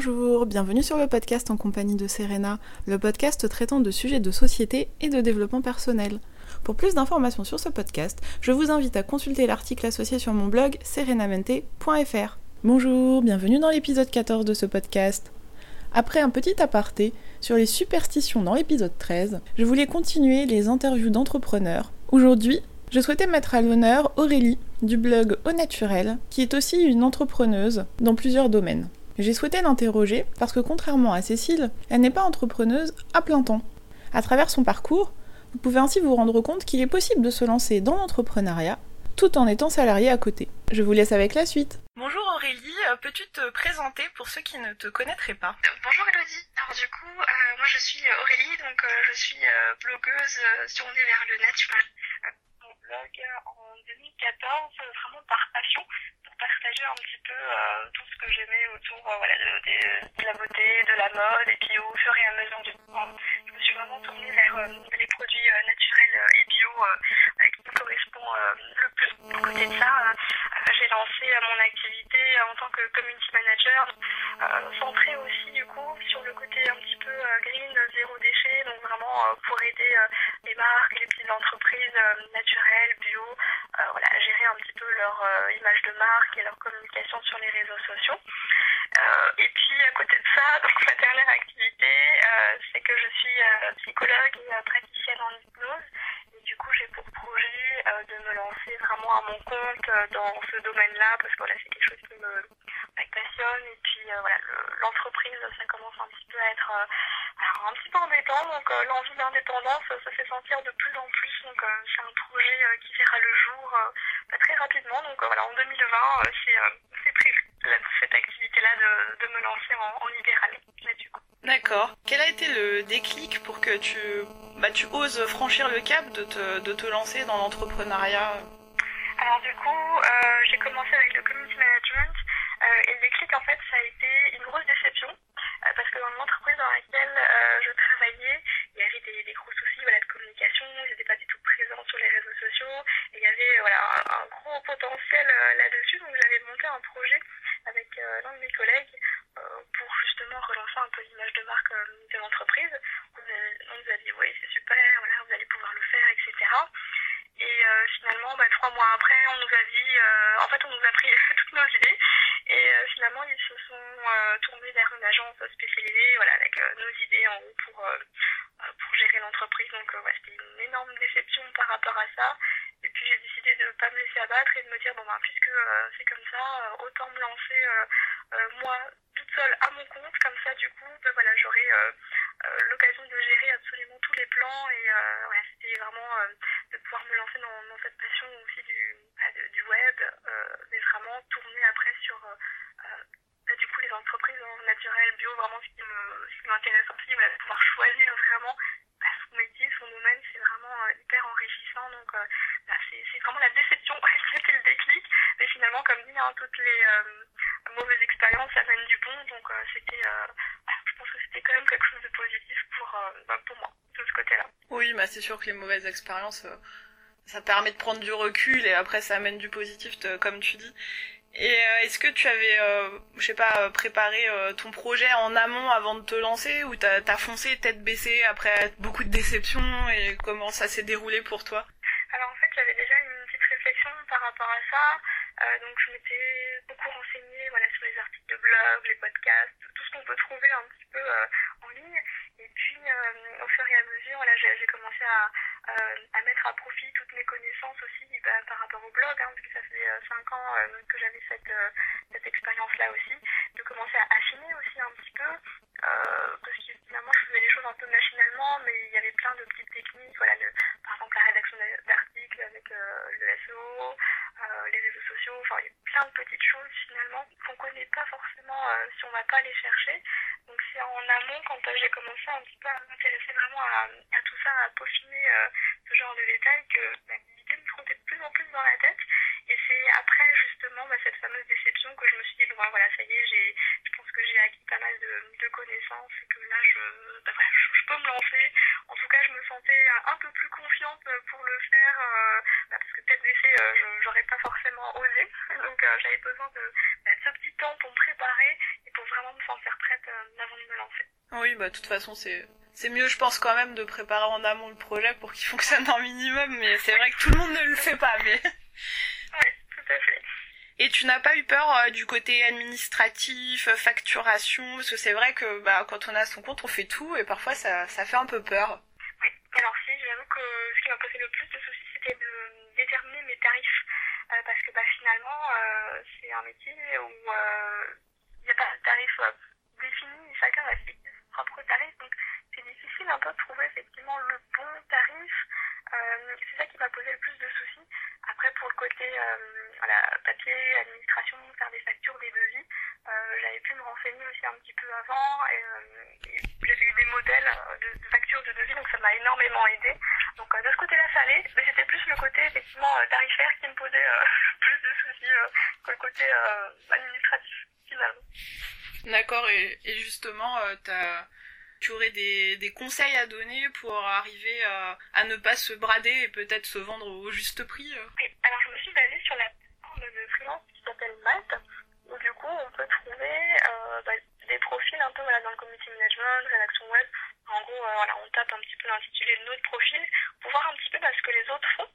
Bonjour, bienvenue sur le podcast en compagnie de Serena, le podcast traitant de sujets de société et de développement personnel. Pour plus d'informations sur ce podcast, je vous invite à consulter l'article associé sur mon blog serenamente.fr. Bonjour, bienvenue dans l'épisode 14 de ce podcast. Après un petit aparté sur les superstitions dans l'épisode 13, je voulais continuer les interviews d'entrepreneurs. Aujourd'hui, je souhaitais mettre à l'honneur Aurélie du blog Au Naturel, qui est aussi une entrepreneuse dans plusieurs domaines. J'ai souhaité l'interroger parce que contrairement à Cécile, elle n'est pas entrepreneuse à plein temps. À travers son parcours, vous pouvez ainsi vous rendre compte qu'il est possible de se lancer dans l'entrepreneuriat tout en étant salarié à côté. Je vous laisse avec la suite. Bonjour Aurélie, euh, peux-tu te présenter pour ceux qui ne te connaîtraient pas? Bonjour Elodie, alors du coup, euh, moi je suis Aurélie, donc euh, je suis blogueuse tournée vers le naturel blog en 2014 vraiment par passion partager un petit peu euh, tout ce que j'aimais autour euh, voilà, de, de, la beauté, de la mode et puis au fur et à mesure du temps je me suis vraiment tournée vers euh, les produits naturels et bio qui me correspond le plus. À côté de ça, j'ai lancé mon activité en tant que community manager centrée aussi du coup sur le côté un petit peu green, zéro déchet, donc vraiment pour aider les marques les petites entreprises naturelles bio, euh, voilà, gérer un petit peu leur euh, image de marque et leur communication sur les réseaux sociaux. Euh, et puis à côté de ça, donc ma dernière activité, c'est que je suis psychologue et praticienne en hypnose. Et du coup, j'ai pour projet de me lancer vraiment à mon compte dans ce domaine-là parce que voilà, c'est quelque chose qui me, passionne. Et puis voilà, l'entreprise, ça commence un petit peu à être alors, un petit peu embêtant, donc euh, l'envie d'indépendance euh, se fait sentir de plus en plus. Donc, euh, c'est un projet qui verra le jour très rapidement. Donc, voilà, en 2020, c'est cette activité-là de, de, me lancer en, en libéral. D'accord. Quel a été le déclic pour que tu, bah, tu oses franchir le cap de te, de te lancer dans l'entrepreneuriat? Alors, du coup, j'ai commencé avec le community management. et le déclic, en fait, ça a été une grosse déception parce que dans l'entreprise dans laquelle euh, je travaillais, il y avait des, des gros soucis voilà, de communication, ils n'étaient pas du tout présents sur les réseaux sociaux, et il y avait voilà, un, gros potentiel euh, là-dessus, donc j'avais monté un projet avec euh, l'un de mes collègues pour justement relancer un peu l'image de marque de l'entreprise. On, nous a dit oui c'est super, voilà, vous allez pouvoir le faire, etc. Et finalement, bah, trois mois après, on nous a dit, en fait, on nous a pris toutes nos idées et euh, finalement, ils se sont euh, tournés vers une agence spécialisée, voilà, avec euh, nos idées en haut pour pour gérer l'entreprise. Donc ouais, c'était une énorme déception par rapport à ça. Et puis j'ai décidé de ne pas me laisser abattre et de me dire bon ben puisque c'est comme ça, autant me lancer moi toute à mon compte. Comme ça, du coup, ben, voilà, j'aurai l'occasion de gérer absolument tous les plans et c'était vraiment de pouvoir me lancer dans, cette passion aussi du du web, euh, mais vraiment tourner après sur euh, euh, du coup les entreprises naturelles, bio, vraiment ce qui m'intéresse aussi, voilà, de pouvoir choisir vraiment bah, son métier, son domaine, c'est vraiment hyper enrichissant. Donc bah, c'est vraiment la déception a le déclic. Mais finalement, comme dit, hein, toutes les mauvaises expériences amènent du bon. Donc c'était, bah, je pense que c'était quand même quelque chose de positif pour, pour moi, de ce côté-là. Oui, bah, c'est sûr que les mauvaises expériences ça permet de prendre du recul et après ça amène du positif comme tu dis. Et euh, est-ce que tu avais, euh, je sais pas, euh, préparé ton projet en amont avant de te lancer ou t'as as foncé tête baissée après beaucoup de déceptions et comment ça s'est déroulé pour toi Alors en fait j'avais déjà une petite réflexion par rapport à ça. donc je m'étais beaucoup renseignée voilà, sur les articles de blog, les podcasts, tout ce qu'on peut trouver un petit peu en ligne. Puis au fur et à mesure, voilà, j'ai commencé à, euh, à mettre à profit toutes mes connaissances aussi ben, par rapport au blog, hein, parce que ça fait 5 euh, ans euh, que j'avais cette, cette expérience-là aussi, de commencer à affiner aussi un petit peu, parce que finalement je faisais les choses un peu machinalement, mais il y avait plein de petites techniques, voilà, par exemple la rédaction d'articles avec le SEO, les réseaux sociaux, enfin il y a plein de petites choses finalement qu'on connaît pas forcément si on va pas les chercher. Donc c'est en amont quand j'ai commencé un petit peu à m'intéresser vraiment à, tout ça, à peaufiner ce genre de détails que bah, l'idée me trottait de plus en plus dans la tête. Et c'est après justement bah, cette fameuse déception que je me suis dit, bon voilà, ça y est, j'ai, je pense que j'ai acquis pas mal de, connaissances et que là, je, bah, voilà, je, peux me lancer. En tout cas, je me sentais un peu plus confiante pour le faire, euh, parce que peut-être d'essai, euh, j'aurais pas forcément osé. Donc euh, j'avais besoin de, de, ce petit temps pour me préparer et pour vraiment me sentir prête bah de toute façon c'est c'est mieux, je pense quand même, de préparer en amont le projet pour qu'il fonctionne en minimum, mais c'est vrai que tout le monde ne le fait pas. Mais oui, tout à fait. Et tu n'as pas eu peur euh, du côté administratif, euh, facturation, parce que c'est vrai que bah, quand on a son compte, on fait tout et parfois ça, ça fait un peu peur. Oui, alors si, j'avoue que ce qui m'a posé le plus de soucis, c'était de déterminer mes tarifs. Euh, parce que bah, finalement, c'est un métier où il n'y a pas de tarif défini, chacun a ses propres tarifs. Donc c'est difficile un peu de trouver effectivement le bon tarif. c'est ça qui m'a posé le plus de soucis. Après, pour le côté voilà, papier, administration, faire des factures, des devis, euh, j'avais pu me renseigner aussi un petit peu avant. Et, euh, j'avais eu des modèles de, factures, de devis, donc ça m'a énormément aidé. Donc de ce côté-là, ça allait, mais c'était plus le côté effectivement tarifaire qui me posait plus de soucis que le côté administratif finalement. D'accord, et, justement, as tu aurais des, conseils à donner pour arriver à, à ne pas se brader et peut-être se vendre au juste prix oui. Alors je me suis basée sur la plateforme de freelance qui s'appelle Malte, où du coup on peut trouver euh, bah, des profils un peu voilà, dans le community management, rédaction web. En gros, euh, voilà, on tape un petit peu l'intitulé de notre profil pour voir un petit peu bah, ce que les autres font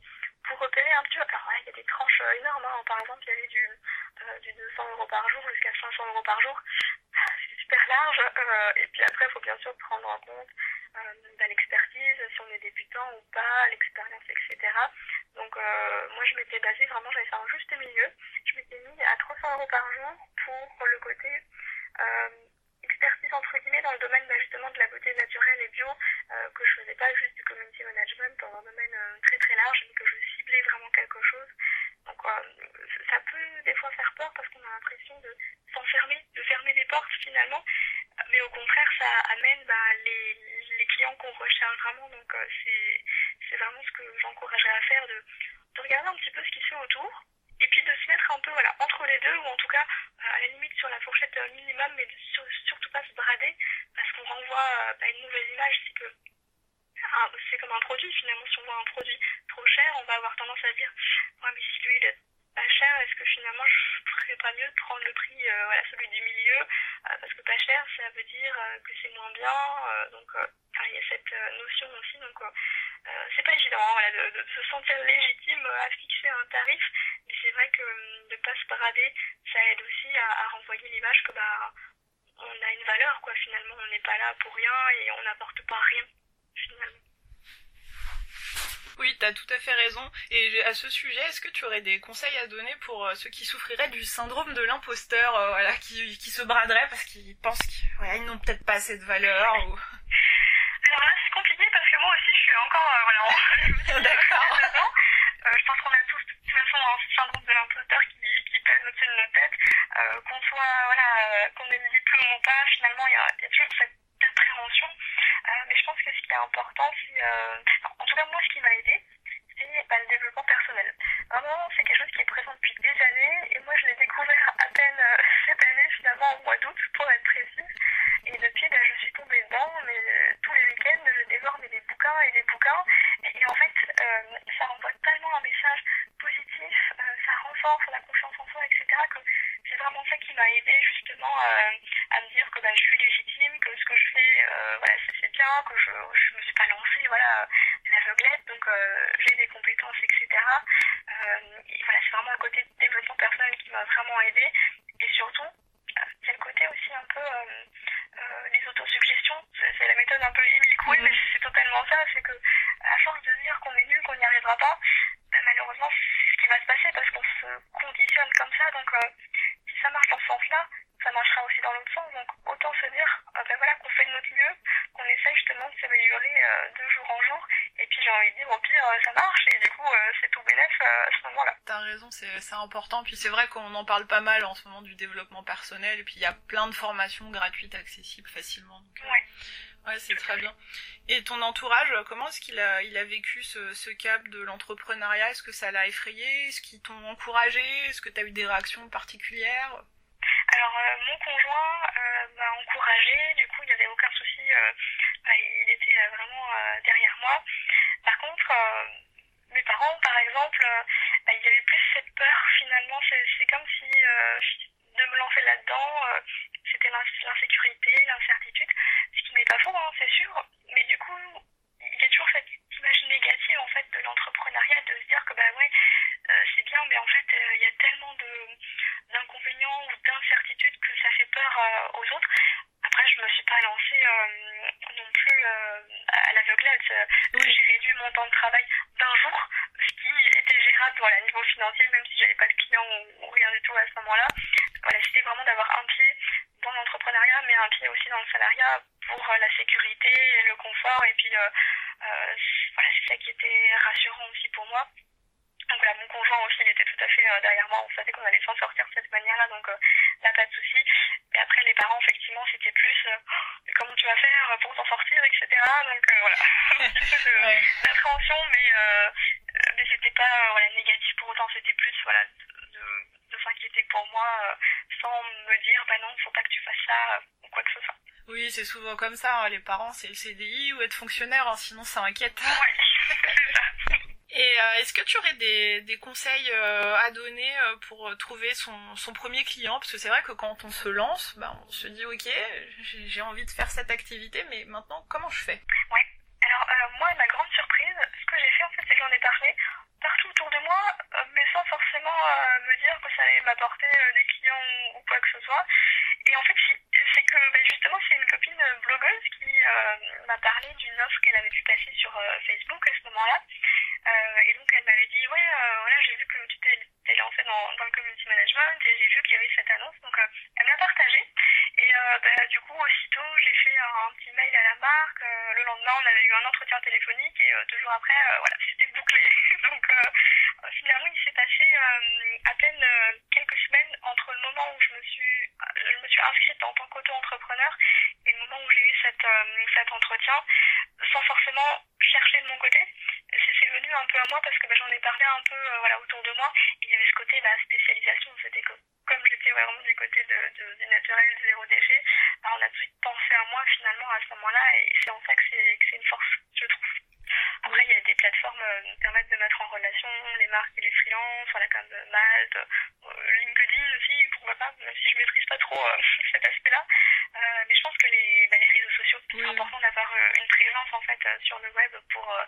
un peu. Alors, il y a des tranches euh, énormes. Hein. Par exemple, il y avait du, euh, du 200 euros par jour jusqu'à 500 euros par jour super large. Euh, et puis après, il faut bien sûr prendre en compte euh, l'expertise, si on est débutant ou pas, l'expérience, etc. Donc euh, moi, je m'étais basée vraiment, j'avais fait un juste milieu. Je m'étais mis à 300 euros par jour pour le côté euh, expertise entre guillemets dans le domaine bah, justement de la beauté naturelle et bio, euh, que je faisais pas juste du community management dans un domaine euh, très très large, mais que je vraiment quelque chose. Donc ça peut des fois faire peur parce qu'on a l'impression de s'enfermer, de fermer des portes finalement, mais au contraire ça amène bah, les, clients qu'on recherche vraiment. Donc c'est vraiment ce que j'encouragerais à faire, de, de regarder un petit peu ce qui se fait autour et puis de se mettre un peu voilà entre les deux ou en tout cas à la limite sur la fourchette minimum mais de surtout pas se brader parce qu'on renvoie bah, une mauvaise image c'est que c'est comme un produit finalement si on voit un produit trop cher on va avoir tendance à dire ouais mais si lui il est pas cher est-ce que finalement je ferais pas mieux de prendre le prix euh, voilà celui du milieu euh, parce que pas cher ça veut dire euh, que c'est moins bien donc il y a cette notion aussi donc c'est pas évident hein, voilà, de, de, se sentir légitime à fixer un tarif mais c'est vrai que hum, de pas se brader ça aide aussi à, à renvoyer l'image que bah on a une valeur quoi finalement on n'est pas là pour rien et on n'apporte pas rien finalement oui, tu as tout à fait raison. Et à ce sujet, est-ce que tu aurais des conseils à donner pour euh, ceux qui souffriraient du syndrome de l'imposteur, euh, voilà, qui, qui se braderaient parce qu'ils pensent qu'ils voilà, n'ont peut-être pas assez de valeur ou... Alors là, c'est compliqué parce que moi aussi, je suis encore... Euh, voilà, en... D'accord. Euh, je pense qu'on a tous, de toute façon, un syndrome de l'imposteur qui, qui pèse au-dessus de notre tête. Euh, qu'on soit, voilà, qu'on ait le diplôme ou pas, finalement, il y y a toujours cette Euh, mais je pense que ce qui est important, c'est, euh, en tout cas moi, ce qui m'a aidé, c'est bah, le développement personnel. Vraiment, c'est quelque chose qui est présent depuis des années, et moi, je l'ai découvert à peine euh, cette année, finalement, au mois d'août, pour être précise. Et depuis, bah, je suis tombée dedans, mais tous les week-ends, je dévore des bouquins et des bouquins. Et, en fait, ça renvoie tellement un message positif, ça renforce la confiance en soi, etc., que c'est vraiment ça qui m'a aidé justement à me dire que bah, je suis légitime, que ce que je fais, voilà, c'est bien, que je, je me suis pas lancée, voilà, l'aveuglette, donc j'ai des compétences, etc. et voilà, c'est vraiment le côté développement personnel qui m'a vraiment aidé. Et surtout, il y a le côté aussi un peu les autosuggestions. C'est la méthode un peu Emile Coué, mais c'est totalement ça. C'est que à force de dire qu'on est nul, qu'on n'y arrivera pas, ben, malheureusement, c'est ce qui va se passer parce qu'on se conditionne comme ça. Donc, si ça marche dans ce sens-là, ça marchera aussi dans l'autre sens. Donc autant se dire ben voilà, qu'on fait de notre mieux, qu'on essaie justement de s'améliorer de jour en jour. Et puis j'ai envie de dire au pire ça marche et du coup c'est tout bénéf à ce moment-là. T'as raison, c'est important. Puis c'est vrai qu'on en parle pas mal en ce moment du développement personnel. Et puis il y a plein de formations gratuites accessibles facilement. Donc, ouais. Ouais, c'est très bien. Et ton entourage, comment est-ce qu'il a, il a vécu ce, ce cap de l'entrepreneuriat? Est-ce que ça l'a effrayé? Est-ce qu'ils t'ont encouragé? Est-ce que tu as eu des réactions particulières? Alors euh, mon conjoint euh, m'a encouragé, du coup il n'y avait aucun souci, euh, bah, il était vraiment derrière moi. Par contre, mes parents par exemple, il y avait plus cette peur finalement, c'est comme si de me lancer là-dedans, c'était l'insécurité, l'incertitude, ce qui n'est pas faux, hein, c'est sûr, mais du coup, il y a toujours cette image négative en fait de l'entrepreneuriat, de se dire que bah ouais, euh, c'est bien, mais en fait, euh, il y a tellement de d'inconvénients ou d'incertitudes que ça fait peur euh, aux autres. Après, je me suis pas lancée non plus à l'aveuglette. J'ai réduit mon temps de travail d'un jour, ce qui était gérable voilà, niveau financier, même si j'avais pas de clients ou, rien du tout à ce moment-là. Voilà, c'était vraiment d'avoir un pied dans l'entrepreneuriat, mais un pied aussi dans le salariat pour la sécurité, le confort, et puis voilà, c'est ça qui était rassurant aussi pour moi. Donc voilà, mon conjoint aussi, il était tout à fait euh, derrière moi. On savait qu'on allait s'en sortir de cette manière-là, donc euh, là, pas de souci. Et après, les parents, effectivement, c'était plus euh, comment tu vas faire pour t'en sortir, etc. Donc voilà, un petit peu d'appréhension, mais, mais c'était pas voilà, négatif autant. C'était plus voilà, de, de s'inquiéter pour moi sans me dire, bah non, faut pas que tu fasses ça ou quoi que ce soit. Oui, c'est souvent comme ça. Hein. Les parents, c'est le CDI ou être fonctionnaire, hein, sinon ça inquiète. Ouais. Et euh, est-ce que tu aurais des, des conseils euh, à donner euh, pour trouver son, son premier client? Parce que c'est vrai que quand on se lance, bah, on se dit ok, j'ai envie de faire cette activité, mais maintenant comment je fais? Ouais. Alors moi, ma grande surprise, ce que j'ai fait en fait, c'est que j'en ai parlé partout autour de moi, mais sans forcément me dire que ça allait m'apporter des clients ou, quoi que ce soit. Et en fait, c'est que bah, justement, c'est une copine blogueuse qui m'a parlé d'une offre qu'elle avait pu passer sur Facebook à ce moment-là. Euh, et donc elle m'avait dit ouais euh, voilà j'ai vu que tu t'es lancé dans, le community management et j'ai vu qu'il y avait cette annonce donc euh, elle m'a partagé et bah, du coup aussitôt j'ai fait un, petit mail à la marque le lendemain on avait eu un entretien téléphonique et deux jours après voilà c'était bouclé. Donc finalement il s'est passé à peine quelques semaines entre le moment où je me suis je me suis inscrite en tant qu'auto-entrepreneur et le moment où j'ai eu cette, cet entretien sans forcément chercher de mon côté venu un peu à moi parce que bah, j'en ai parlé un peu euh, voilà, autour de moi. Il y avait ce côté la spécialisation, c'était que comme j'étais vraiment du côté de, de, du naturel, zéro déchet, bah, on a tout de suite pensé à moi finalement à ce moment-là et c'est en ça que c'est une force, je trouve. Après, il y a des plateformes euh, qui permettent de mettre en relation les marques et les freelances, voilà, comme Malte, euh, LinkedIn aussi, pourquoi pas, même si je maîtrise pas trop cet aspect-là. mais je pense que les, bah, les réseaux sociaux, c'est important d'avoir une présence en fait sur le web pour bah,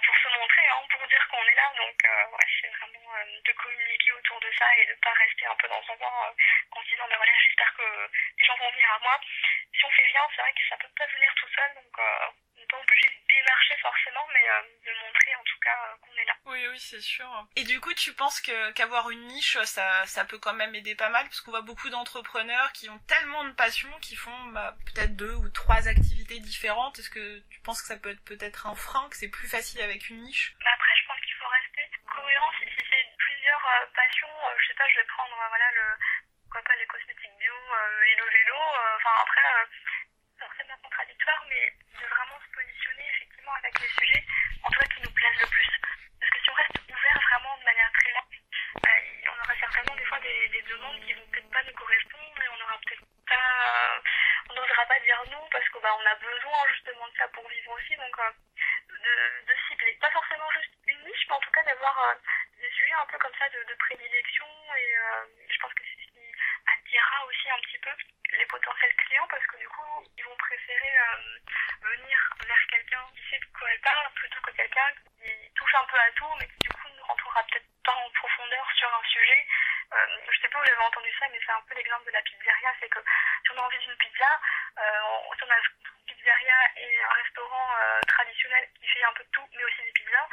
pour se montrer, hein, pour dire qu'on est là. Donc, euh, ouais, c'est vraiment euh, de communiquer autour de ça et de pas rester un peu dans son coin euh, en se disant, ben voilà, j'espère que les gens vont venir à moi. Si on fait rien, c'est vrai que ça peut pas venir tout seul, donc on n'est pas obligé de démarcher forcément, mais de montrer en tout cas qu'on est là. Oui, oui, c'est sûr. Et du coup, tu penses que qu'avoir une niche, ça, ça peut quand même aider pas mal, parce qu'on voit beaucoup d'entrepreneurs qui ont tellement de passion, qui font bah, peut-être deux ou trois activités différentes. Est-ce que tu penses que ça peut être peut-être un frein, que c'est plus facile avec une niche? Bah Après, je pense qu'il faut rester cohérent. Si, c'est plusieurs euh, passions, euh, je sais pas, je vais prendre euh, voilà le quoi pas les cosmétiques bio et le vélo. Enfin après, c'est bien contradictoire, mais de vraiment se avec les sujets en tout cas qui nous plaisent le plus. Parce que si on reste ouvert vraiment de manière très large, on aura certainement des fois des, des demandes qui vont peut-être pas nous correspondre et on aura peut-être pas on n'osera pas dire non parce qu'on bah, a besoin justement de ça pour vivre aussi. Donc de, de cibler. Pas forcément juste une niche, mais en tout cas d'avoir euh, des sujets un peu comme ça de, de et euh, je pense que c'est ce qui attirera aussi un petit peu les potentiels clients parce que du coup ils vont préférer euh, venir vers quelqu'un qui sait de quoi elle parle plutôt que quelqu'un qui touche un peu à tout mais qui du coup ne rentrera peut-être pas en profondeur sur un sujet. Euh, je sais pas où j'avais entendu ça mais c'est un peu l'exemple de la pizzeria, c'est que si on a envie d'une pizza, euh, si on a pizzeria et un restaurant euh, traditionnel qui fait un peu de tout, mais aussi des pizzas,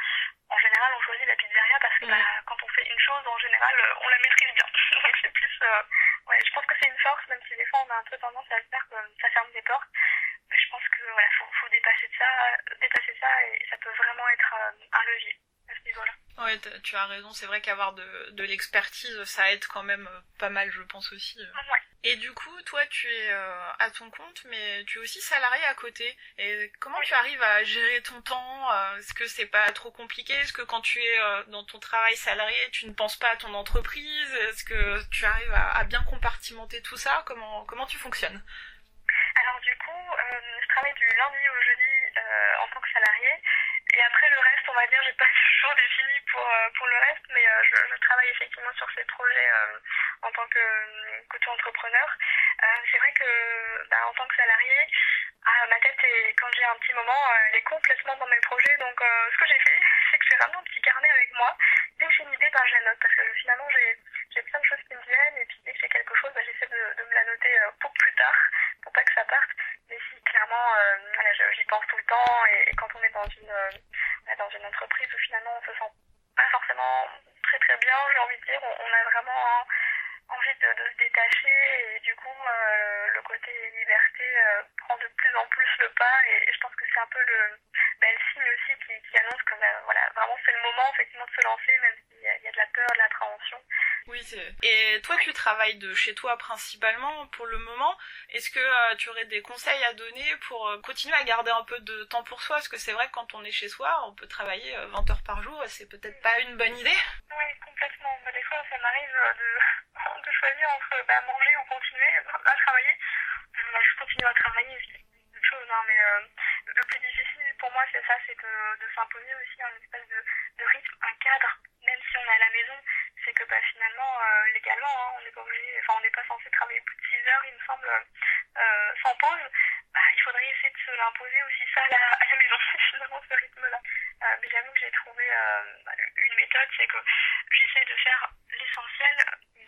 en général, on choisit la pizzeria parce que bah, quand on fait une chose, en général, euh, on la maîtrise bien. Donc c'est plus, ouais, je pense que c'est une force, même si des fois on a un peu tendance à se faire que ça ferme des portes. Mais je pense que voilà, faut, faut dépasser ça, dépasser ça, et ça peut vraiment être un levier niveau-là. Ouais, tu as raison. C'est vrai qu'avoir de, de l'expertise, ça aide quand même pas mal, je pense aussi. Ouais. Et du coup, toi, tu es euh, à ton compte, mais tu es aussi salarié à côté. Et comment tu arrives à gérer ton temps euh, Est-ce que c'est pas trop compliqué? Est-ce que quand tu es euh, dans ton travail salarié, tu ne penses pas à ton entreprise? Est-ce que tu arrives à, à, bien compartimenter tout ça? Comment comment tu fonctionnes? Alors du coup, je travaille du lundi au jeudi en tant que salarié. Et après le reste, on va dire, j'ai pas toujours défini pour euh, pour le reste, mais euh, je, je, travaille effectivement sur ces projets euh, en tant que qu'auto-entrepreneur. c'est vrai que bah, en tant que salarié, Ah, ma tête, est, quand j'ai un petit moment, elle est complètement dans mes projets. Donc, ce que j'ai fait, c'est que j'ai ramené un petit carnet avec moi. Dès que j'ai une idée, ben, je la note. Parce que finalement, j'ai plein de choses qui me viennent. Et puis, dès que j'ai quelque chose, ben, j'essaie de, de, me la noter pour plus tard, pour pas que ça parte. Clairement, j'y pense tout le temps. Et, quand on est dans une, dans une entreprise où finalement on se sent pas forcément très très bien, j'ai envie de dire, on, a vraiment envie de, se détacher et du coup euh, le côté liberté euh, prend de plus en plus le pas et, je pense que c'est un peu le, ben, signe aussi qui, annonce que ben, voilà, vraiment c'est le moment effectivement de se lancer même s'il y, a de la peur, de l'appréhension. Oui, c'est... Et toi, tu travailles de chez toi principalement pour le moment. Est-ce que euh, tu aurais des conseils à donner pour continuer à garder un peu de temps pour soi? Parce que c'est vrai que quand on est chez soi, on peut travailler 20 heures par jour c'est peut-être pas une bonne idée. Oui, complètement. Ben, des fois, ça m'arrive de de choisir entre bah, manger ou continuer à travailler. je continue à travailler, c'est chose, hein, mais euh, le plus difficile pour moi, c'est ça, c'est de, s'imposer aussi un espèce de, rythme, un cadre, même si on est à la maison, que bah, finalement, euh, légalement, hein, on n'est pas obligé, enfin, on n'est pas censé travailler plus de 6 heures, il me semble, euh, sans pause. Bah, il faudrait essayer de se l'imposer aussi ça à la, à la maison, finalement, ce rythme-là. mais j'avoue que j'ai trouvé une méthode, c'est que j'essaie de faire l'essentiel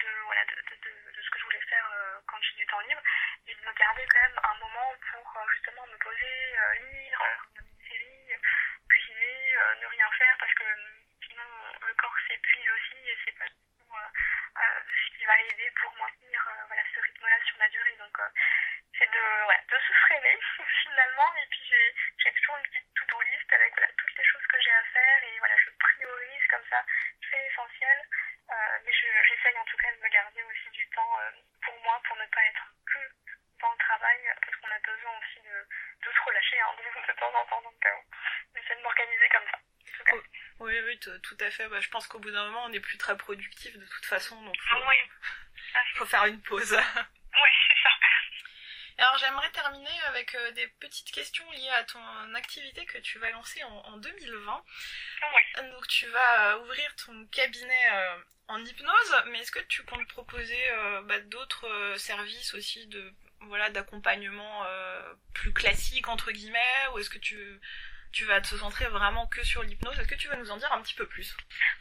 de, voilà, de, de, de, ce que je voulais faire euh, quand j'ai du temps libre et de me garder quand même un moment pour euh, justement me poser, euh, lire, regarder une série, cuisiner, ne rien faire parce que sinon le corps s'épuise aussi et c'est pas ce qui va aider pour maintenir voilà, ce rythme-là sur la durée. Donc c'est de, voilà, de se freiner finalement et puis j'ai toujours une petite to-do list avec voilà, toutes les choses que j'ai à faire et voilà, je priorise comme ça, c'est essentiel. Euh, mais j'essaye en tout cas de me garder aussi du temps euh, pour moi, pour ne pas être que dans le travail, parce qu'on a besoin aussi de, de se relâcher hein, de, temps en temps. Donc, euh, j'essaie de m'organiser comme ça. Tout à fait. Bah, je pense qu'au bout d'un moment, on n'est plus très productif de toute façon, donc oui. faut faire une pause. oui, c'est ça. Alors j'aimerais terminer avec euh, des petites questions liées à ton activité que tu vas lancer en, 2020. Donc tu vas euh, ouvrir ton cabinet euh, en hypnose, mais est-ce que tu comptes proposer bah, d'autres services aussi de voilà d'accompagnement plus classique entre guillemets, ou est-ce que tu tu vas te centrer vraiment que sur l'hypnose. Est-ce que tu vas nous en dire un petit peu plus?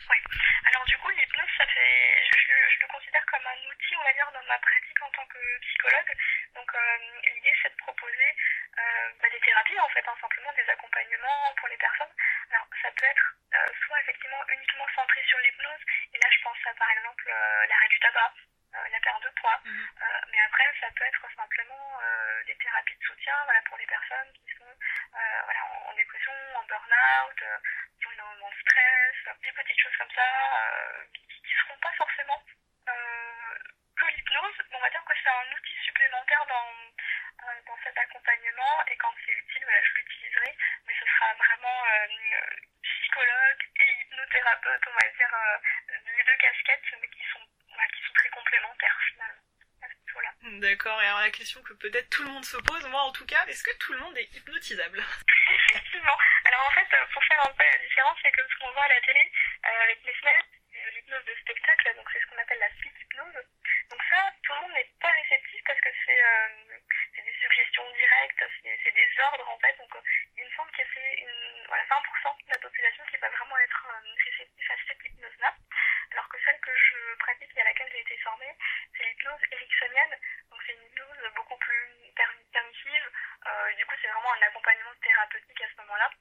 Oui. Alors du coup l'hypnose ça fait je, le considère comme un outil on va dire dans ma pratique en tant que psychologue. Donc euh, l'idée c'est de proposer euh, bah, des thérapies en fait, hein, simplement des accompagnements pour les personnes. Alors ça peut être euh, soit effectivement uniquement centré sur l'hypnose, et là je pense à par exemple l'arrêt du tabac, la perte de poids, mais après ça peut être simplement des thérapies de soutien voilà, pour les personnes qui sont voilà, en, dépression, en burn-out, qui ont énormément de stress, des petites choses comme ça qui ne seront pas forcément l'hypnose, on va dire que c'est un outil supplémentaire dans, euh, dans cet accompagnement. Et quand c'est utile, je l'utiliserai, mais ce sera vraiment euh, psychologue et hypnothérapeute, on va dire, euh, les deux casquettes, mais qui sont, qui sont très complémentaires finalement. D'accord, et alors la question que peut-être tout le monde se pose, moi en tout cas, est-ce que tout le monde est hypnotisable? Effectivement. Alors en fait, pour faire un peu la différence, c'est que ce qu'on voit à la télé avec les semaines, l'hypnose de spectacle, donc c'est ce qu'on appelle la speed hypnose. Donc ça, tout le monde n'est pas réceptif parce que c'est euh, des suggestions directes, c'est des ordres en fait. Donc euh, il me semble que c'est voilà, 20% de la population qui va vraiment être euh, réceptif à cette hypnose-là. Alors que celle que je pratique et à laquelle j'ai été formée, c'est l'hypnose ericksonienne. Donc c'est une hypnose beaucoup plus permissive. du coup, c'est vraiment un accompagnement thérapeutique à ce moment-là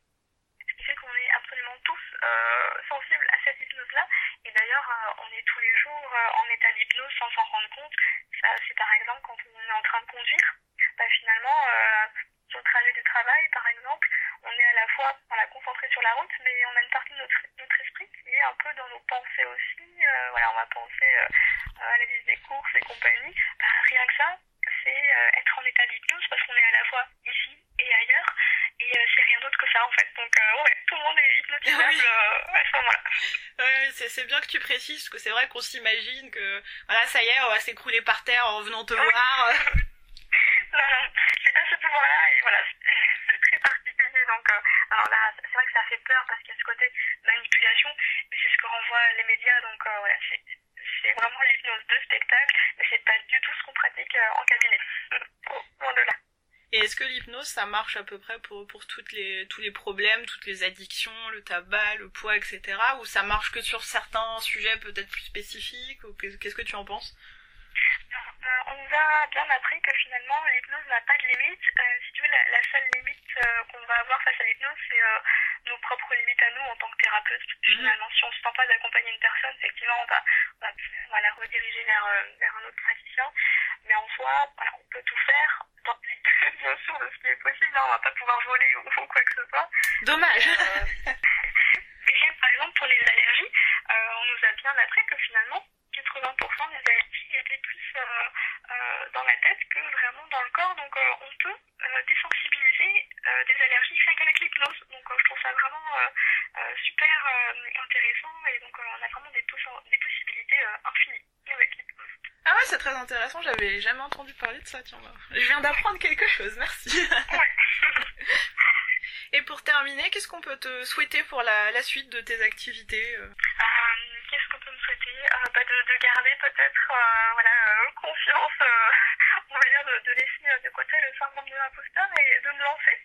qui fait qu'on est absolument tous euh, sensibles à cette hypnose-là. Et d'ailleurs, euh, on est tous les jours euh, en état d'hypnose sans s'en rendre compte. C'est par exemple quand on est en train de conduire, bah, finalement, sur le trajet du travail, par exemple, on est à la fois voilà, concentré sur la route, mais on a une partie de notre, notre esprit qui est un peu dans nos pensées aussi. voilà, on va penser à la liste des courses et compagnie. Bah, rien que ça, c'est être en état d'hypnose parce qu'on est à la fois ici et ailleurs. Et euh, c'est rien d'autre que ça en fait. Donc euh, ouais, tout le monde est hypnotisable euh, à ce moment-là. Ouais, c'est bien que tu précises, parce que c'est vrai qu'on s'imagine que voilà, ça y est, on va s'écrouler par terre en venant te voir. non, non, j'ai pas ce pouvoir-là et voilà, c'est très particulier. Donc alors là, c'est vrai que ça fait peur parce qu'il y a ce côté manipulation, mais c'est ce que renvoient les médias. Donc voilà, c'est vraiment l'hypnose de spectacle, mais c'est pas du tout ce qu'on pratique en cabinet. Et est-ce que l'hypnose, ça marche à peu près pour, pour toutes les, tous les problèmes, toutes les addictions, le tabac, le poids, etc. Ou ça marche que sur certains sujets peut-être plus spécifiques Qu'est-ce que tu en penses? euh, on nous a bien appris que finalement l'hypnose n'a pas de limite. Euh, si tu veux, la, la seule limite euh, qu'on va avoir face à l'hypnose, c'est nos propres limites à nous en tant que thérapeute. Mhm. Finalement, si on se sent pas d'accompagner une personne, effectivement, on va, on va, on va la rediriger vers, vers un autre praticien. Mais en soi, voilà, on peut tout faire dans bien sûr de ce qui est possible. Hein, on va pas pouvoir voler ou, ou quoi que ce soit. Dommage. Et, par exemple, pour les allergies, on nous a bien appris que finalement, 80% des allergies étaient plus euh, euh, dans la tête que vraiment dans le corps. Donc euh, on peut désensibiliser des allergies rien qu'avec l'hypnose. Donc je trouve ça vraiment super intéressant et donc on a vraiment des, des possibilités infinies avec l'hypnose. Ah ouais, c'est très intéressant, j'avais jamais entendu parler de ça, tiens. Je viens d'apprendre quelque chose, merci. Et pour terminer, qu'est-ce qu'on peut te souhaiter pour la, la suite de tes activités Qu'est-ce qu'on peut me souhaiter bah, de, de, garder peut-être euh, voilà, euh, confiance, euh, on va dire de, de, laisser de côté le syndrome de l'imposteur et de me lancer,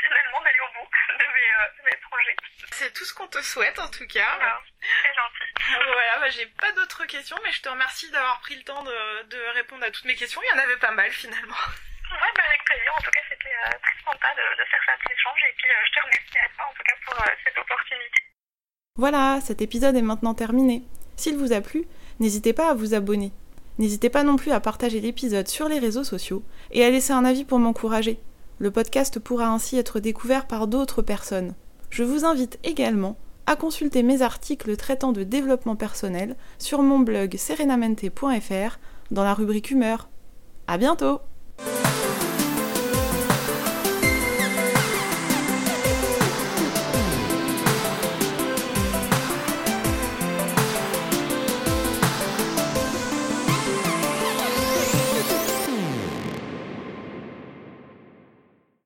finalement d'aller au bout de mes, de mes projets. C'est tout ce qu'on te souhaite en tout cas. c'est gentil. voilà, bah, j'ai pas d'autres questions, mais je te remercie d'avoir pris le temps de, de, répondre à toutes mes questions. Il y en avait pas mal finalement. Ouais, bah, avec plaisir. En tout cas, c'était très sympa de, de, faire cet échange et puis je te remercie à toi en tout cas pour cette opportunité. Voilà, cet épisode est maintenant terminé. S'il vous a plu, n'hésitez pas à vous abonner. N'hésitez pas non plus à partager l'épisode sur les réseaux sociaux et à laisser un avis pour m'encourager. Le podcast pourra ainsi être découvert par d'autres personnes. Je vous invite également à consulter mes articles traitant de développement personnel sur mon blog serenamente.fr dans la rubrique humeur. À bientôt!